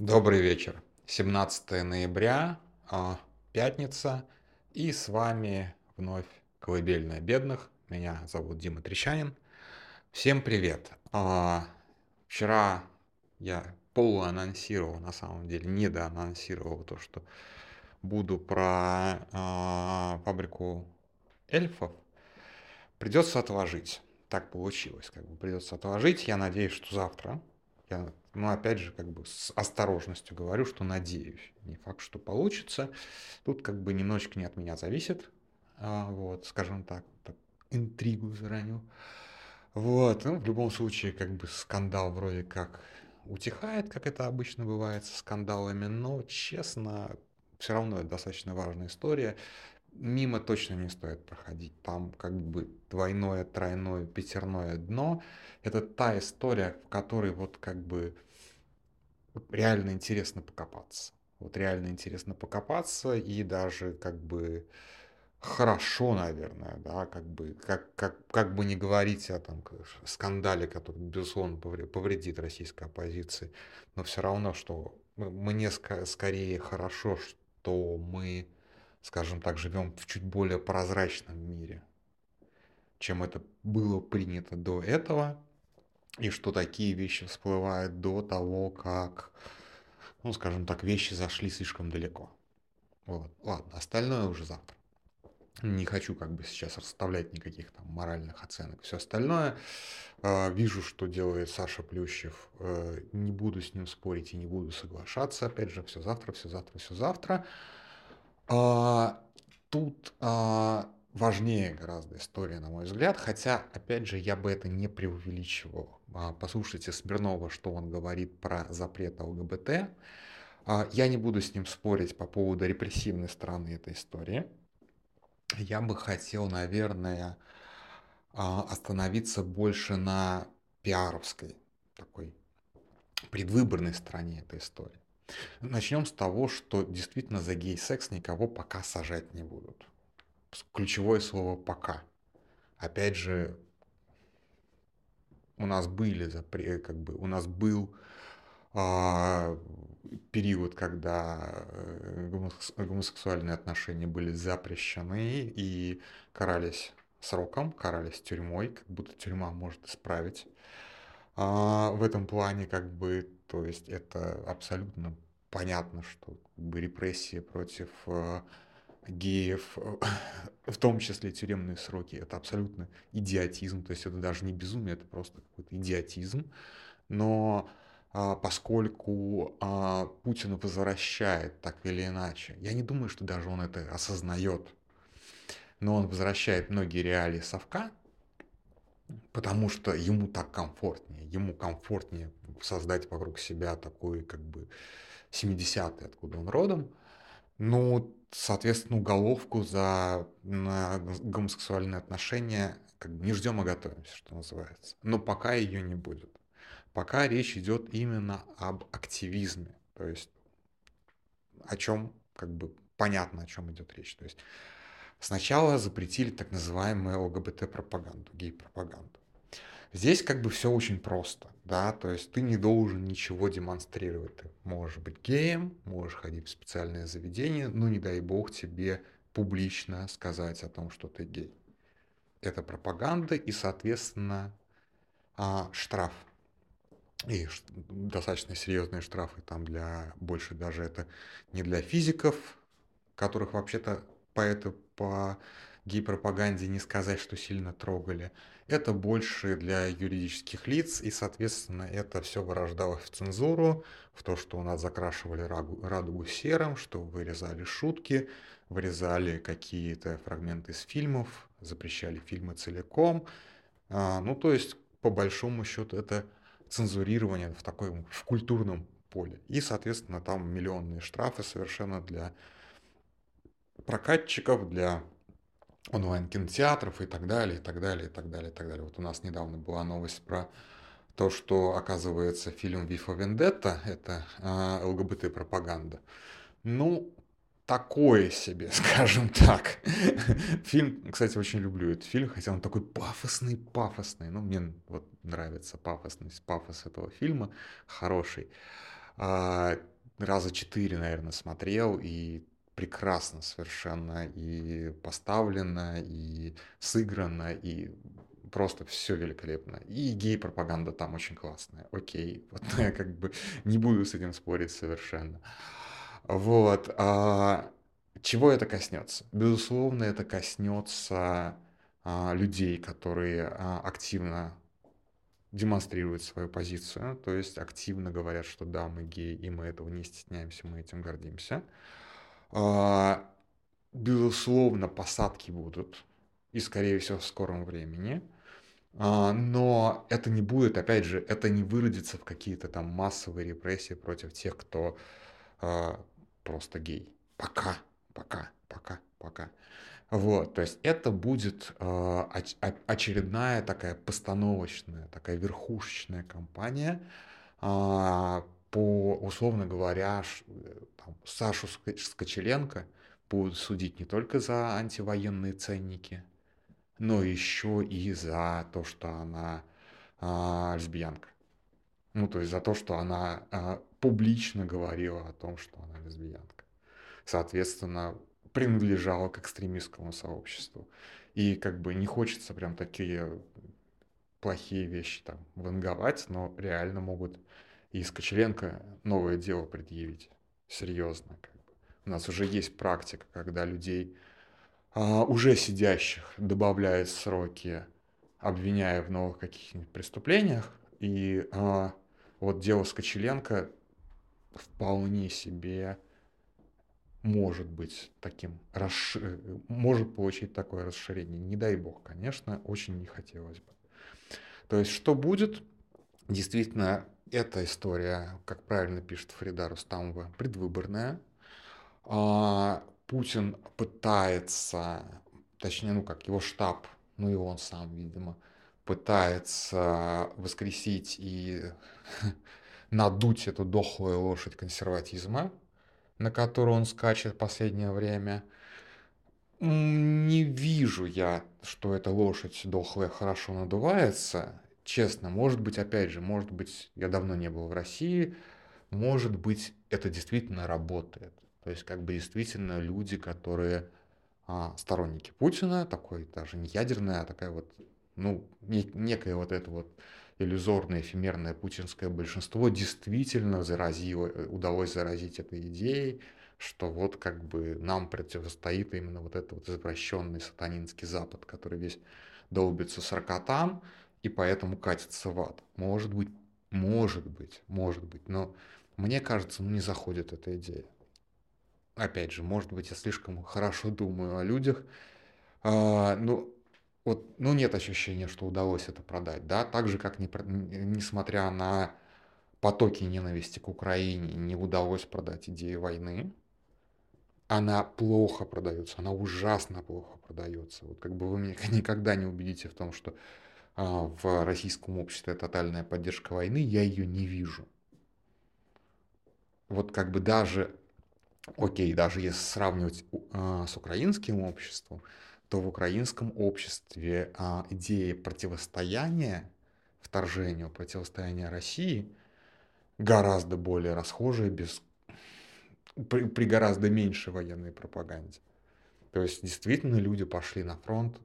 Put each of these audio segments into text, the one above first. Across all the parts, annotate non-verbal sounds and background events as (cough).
Добрый вечер. 17 ноября, а, пятница, и с вами вновь «Колыбельная бедных». Меня зовут Дима Трещанин. Всем привет. А, вчера я полуанонсировал, на самом деле недоанонсировал то, что буду про а, фабрику эльфов. Придется отложить. Так получилось, как бы придется отложить. Я надеюсь, что завтра я но опять же, как бы с осторожностью говорю, что надеюсь. Не факт, что получится. Тут как бы немножечко не от меня зависит. А, вот, скажем так, так интригу заранее. Вот, ну, в любом случае, как бы скандал вроде как утихает, как это обычно бывает со скандалами, но, честно, все равно это достаточно важная история. Мимо точно не стоит проходить. Там как бы двойное, тройное, пятерное дно это та история, в которой вот как бы реально интересно покопаться. Вот реально интересно покопаться и даже как бы хорошо, наверное, да, как бы, как, как, как бы не говорить о там скандале, который, безусловно, повредит российской оппозиции, но все равно, что мне скорее хорошо, что мы, скажем так, живем в чуть более прозрачном мире, чем это было принято до этого, и что такие вещи всплывают до того, как, ну, скажем так, вещи зашли слишком далеко. Вот. Ладно, остальное уже завтра. Не хочу как бы сейчас расставлять никаких там моральных оценок. Все остальное. Э, вижу, что делает Саша Плющев. Э, не буду с ним спорить и не буду соглашаться. Опять же, все завтра, все завтра, все завтра. Э, тут э, важнее гораздо история, на мой взгляд, хотя, опять же, я бы это не преувеличивал. А, послушайте Смирнова, что он говорит про запрет ЛГБТ. А, я не буду с ним спорить по поводу репрессивной стороны этой истории. Я бы хотел, наверное, а, остановиться больше на пиаровской такой предвыборной стороне этой истории. Начнем с того, что действительно за гей-секс никого пока сажать не будут ключевое слово «пока». Опять же, у нас были запреты, как бы, у нас был а, период, когда э, гомосексуальные отношения были запрещены и карались сроком, карались тюрьмой, как будто тюрьма может исправить. А, в этом плане, как бы, то есть это абсолютно понятно, что как бы, репрессии против э, геев, (laughs) в том числе тюремные сроки, это абсолютно идиотизм, то есть это даже не безумие, это просто какой-то идиотизм. Но а, поскольку а, Путин возвращает так или иначе, я не думаю, что даже он это осознает, но он возвращает многие реалии совка, потому что ему так комфортнее, ему комфортнее создать вокруг себя такой как бы 70-й, откуда он родом, ну, соответственно, уголовку за гомосексуальные отношения как бы не ждем, а готовимся, что называется. Но пока ее не будет. Пока речь идет именно об активизме. То есть о чем как бы понятно, о чем идет речь. То есть сначала запретили так называемую ЛГБТ-пропаганду, гей-пропаганду. Здесь как бы все очень просто, да, то есть ты не должен ничего демонстрировать. Ты можешь быть геем, можешь ходить в специальное заведение, но не дай бог тебе публично сказать о том, что ты гей. Это пропаганда и, соответственно, а, штраф. И достаточно серьезные штрафы там для, больше даже это не для физиков, которых вообще-то по, это, по гей-пропаганде не сказать, что сильно трогали. Это больше для юридических лиц, и, соответственно, это все вырождалось в цензуру, в то, что у нас закрашивали радугу серым, что вырезали шутки, вырезали какие-то фрагменты из фильмов, запрещали фильмы целиком. А, ну, то есть, по большому счету, это цензурирование в такой в культурном поле. И, соответственно, там миллионные штрафы совершенно для прокатчиков, для онлайн-кинотеатров и так далее, и так далее, и так далее, и так далее. Вот у нас недавно была новость про то, что, оказывается, фильм «Вифа Вендетта» — это э, ЛГБТ-пропаганда. Ну, такое себе, (laughs) скажем так. фильм, кстати, очень люблю этот фильм, хотя он такой пафосный, пафосный. Ну, мне вот нравится пафосность, пафос этого фильма, хороший. а, раза четыре, наверное, смотрел, и прекрасно совершенно и поставлено, и сыграно, и просто все великолепно. И гей-пропаганда там очень классная. Окей, вот (laughs) я как бы не буду с этим спорить совершенно. Вот. А, чего это коснется? Безусловно, это коснется а, людей, которые а, активно демонстрируют свою позицию, то есть активно говорят, что да, мы геи, и мы этого не стесняемся, мы этим гордимся. А, безусловно, посадки будут, и, скорее всего, в скором времени. А, но это не будет, опять же, это не выродится в какие-то там массовые репрессии против тех, кто а, просто гей. Пока, пока, пока, пока. Вот, то есть это будет очередная такая постановочная, такая верхушечная кампания по, условно говоря, ш, там, Сашу Скочеленко будут судить не только за антивоенные ценники, но еще и за то, что она э, лесбиянка. Ну, то есть за то, что она э, публично говорила о том, что она лесбиянка. Соответственно, принадлежала к экстремистскому сообществу. И как бы не хочется прям такие плохие вещи там ванговать, но реально могут и Скочеленко новое дело предъявить. Серьезно. Как бы. У нас уже есть практика, когда людей, а, уже сидящих, добавляют сроки, обвиняя в новых каких-нибудь преступлениях. И а, вот дело Скочеленко вполне себе может быть таким, расш... может получить такое расширение. Не дай бог, конечно, очень не хотелось бы. То есть, что будет? Действительно, эта история, как правильно пишет Фрида Рустамова, предвыборная. А, Путин пытается, точнее, ну как, его штаб, ну и он сам, видимо, пытается воскресить и (laughs) надуть эту дохлую лошадь консерватизма, на которую он скачет в последнее время. Не вижу я, что эта лошадь дохлая хорошо надувается. Честно, может быть, опять же, может быть, я давно не был в России, может быть, это действительно работает. То есть, как бы действительно люди, которые а, сторонники Путина, такой даже не ядерная, а такая вот, ну, не, некая вот эта вот иллюзорное, эфемерное путинское большинство действительно заразило, э, удалось заразить этой идеей, что вот как бы нам противостоит именно вот этот вот извращенный сатанинский Запад, который весь долбится сорокотам и поэтому катится в ад. Может быть, может быть, может быть, но мне кажется, ну не заходит эта идея. Опять же, может быть, я слишком хорошо думаю о людях. А, ну, вот, ну, нет ощущения, что удалось это продать, да, так же, как не, несмотря на потоки ненависти к Украине, не удалось продать идею войны, она плохо продается, она ужасно плохо продается. Вот как бы вы меня (laughs) никогда не убедите в том, что в российском обществе тотальная поддержка войны, я ее не вижу. Вот как бы даже, окей, даже если сравнивать а, с украинским обществом, то в украинском обществе а, идея противостояния вторжению, противостояния России гораздо более расхожая без, при, при гораздо меньшей военной пропаганде. То есть действительно люди пошли на фронт,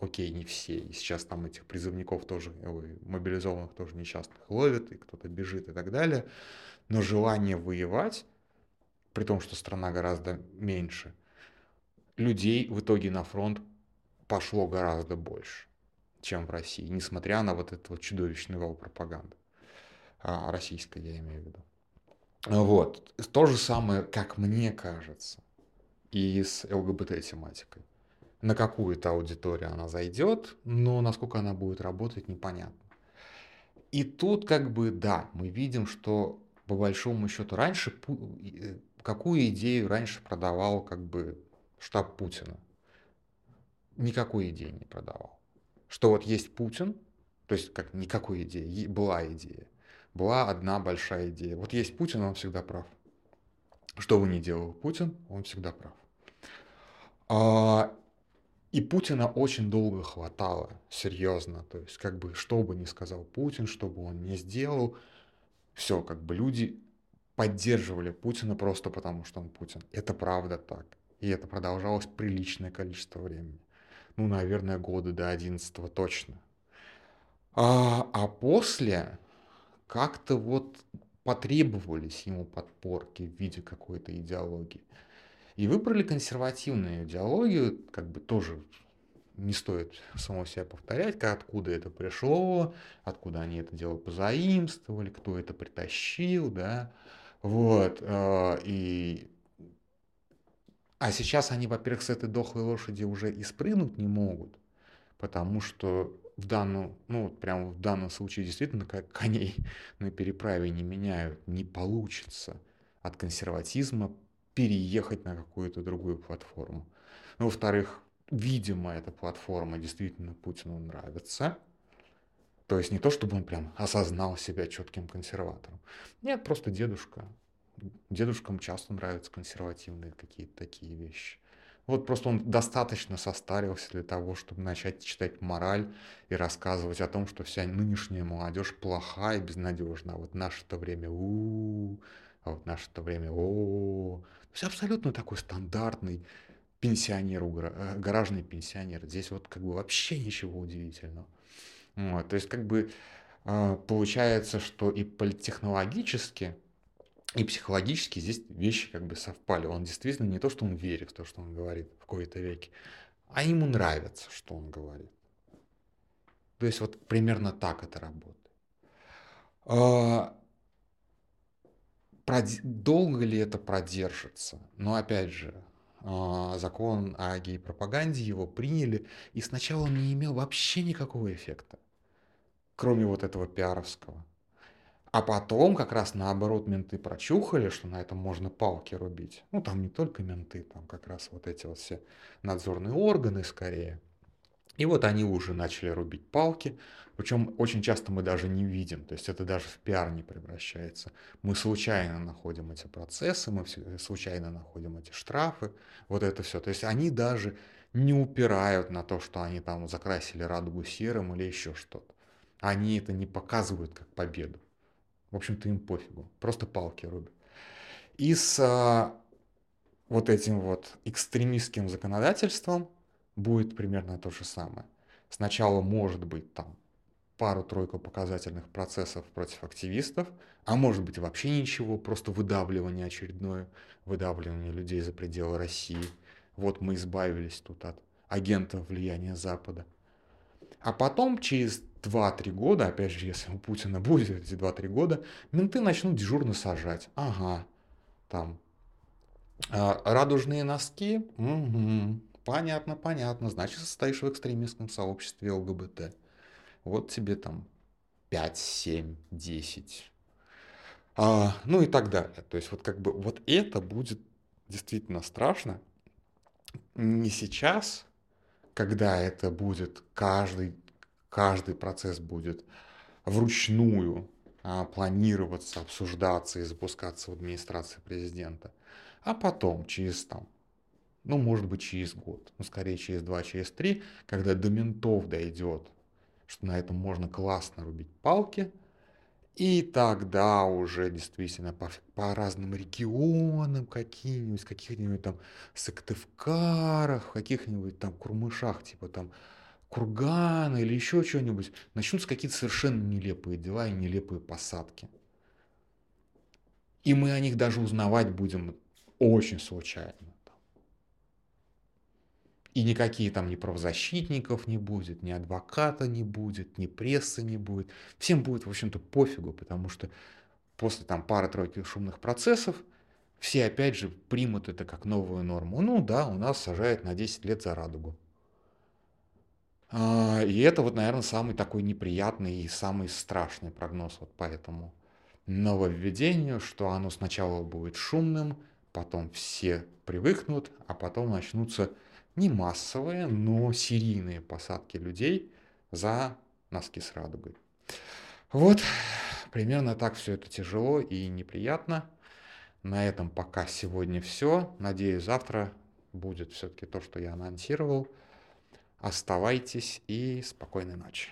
окей, не все, и сейчас там этих призывников тоже, ой, мобилизованных тоже несчастных ловят, и кто-то бежит и так далее, но желание воевать, при том, что страна гораздо меньше, людей в итоге на фронт пошло гораздо больше, чем в России, несмотря на вот этот вот чудовищный вал пропаганды. А, российской, я имею в виду. Вот. То же самое, как мне кажется, и с ЛГБТ-тематикой. На какую-то аудиторию она зайдет, но насколько она будет работать, непонятно. И тут как бы, да, мы видим, что по большому счету раньше, э, какую идею раньше продавал как бы штаб Путина никакой идеи не продавал. Что вот есть Путин, то есть как никакой идеи, была идея. Была одна большая идея. Вот есть Путин, он всегда прав. Что бы ни делал Путин, он всегда прав. И Путина очень долго хватало, серьезно. То есть, как бы, что бы ни сказал Путин, что бы он ни сделал, все, как бы люди поддерживали Путина просто потому, что он Путин. Это правда так. И это продолжалось приличное количество времени. Ну, наверное, года до 11 точно. А, а после как-то вот потребовались ему подпорки в виде какой-то идеологии. И выбрали консервативную идеологию, как бы тоже не стоит самого себя повторять, откуда это пришло, откуда они это дело позаимствовали, кто это притащил, да, вот, э, и... А сейчас они, во-первых, с этой дохлой лошади уже и спрыгнуть не могут, потому что в данном, ну, вот прям в данном случае действительно как коней (laughs) на переправе не меняют, не получится от консерватизма переехать на какую-то другую платформу. Ну, во-вторых, видимо, эта платформа действительно Путину нравится. То есть не то, чтобы он прям осознал себя четким консерватором. Нет, просто дедушка. Дедушкам часто нравятся консервативные какие-то такие вещи. Вот просто он достаточно состарился для того, чтобы начать читать мораль и рассказывать о том, что вся нынешняя молодежь плохая и безнадежна. А вот наше-то время у, -у, -у а вот наше-то время о, -о, -о. То есть абсолютно такой стандартный пенсионер, э, гаражный пенсионер. Здесь вот как бы вообще ничего удивительного. Вот, то есть как бы а, получается, что и политтехнологически и психологически здесь вещи как бы совпали. Он действительно не то, что он верит в то, что он говорит в какой-то веке, а ему нравится, что он говорит. То есть вот примерно так это работает. Долго ли это продержится? Но опять же, а, закон о гей-пропаганде его приняли, и сначала он не имел вообще никакого эффекта, кроме вот этого пиаровского. А потом как раз наоборот менты прочухали, что на этом можно палки рубить. Ну, там не только менты, там как раз вот эти вот все надзорные органы скорее. И вот они уже начали рубить палки, причем очень часто мы даже не видим, то есть это даже в пиар не превращается. Мы случайно находим эти процессы, мы случайно находим эти штрафы, вот это все. То есть они даже не упирают на то, что они там закрасили радугу серым или еще что-то. Они это не показывают как победу. В общем-то, им пофигу. Просто палки рубят. И с а, вот этим вот экстремистским законодательством будет примерно то же самое. Сначала может быть там пару-тройку показательных процессов против активистов, а может быть вообще ничего, просто выдавливание очередное, выдавливание людей за пределы России. Вот мы избавились тут от агентов влияния Запада. А потом через 2-3 года, опять же, если у Путина будет эти 2-3 года, менты начнут дежурно сажать. Ага, там, а, радужные носки, угу. Понятно, понятно, значит, состоишь в экстремистском сообществе ЛГБТ. Вот тебе там 5, 7, 10. А, ну и так далее. То есть вот как бы вот это будет действительно страшно. Не сейчас, когда это будет каждый каждый процесс будет вручную а, планироваться, обсуждаться и запускаться в администрации президента. А потом, через там, ну, может быть, через год, ну, скорее через два, через три, когда до ментов дойдет, что на этом можно классно рубить палки, и тогда уже действительно по, по разным регионам каким-нибудь, каких-нибудь там Сыктывкарах, каких-нибудь там Курмышах, типа там кургана или еще что-нибудь, начнутся какие-то совершенно нелепые дела и нелепые посадки. И мы о них даже узнавать будем очень случайно. И никакие там ни правозащитников не будет, ни адвоката не будет, ни прессы не будет. Всем будет, в общем-то, пофигу, потому что после там пары-тройки шумных процессов все опять же примут это как новую норму. Ну да, у нас сажают на 10 лет за радугу. А, и это вот, наверное, самый такой неприятный и самый страшный прогноз вот по этому нововведению, что оно сначала будет шумным, потом все привыкнут, а потом начнутся не массовые, но серийные посадки людей за носки с радугой. Вот, примерно так все это тяжело и неприятно. На этом пока сегодня все. Надеюсь, завтра будет все-таки то, что я анонсировал. Оставайтесь и спокойной ночи.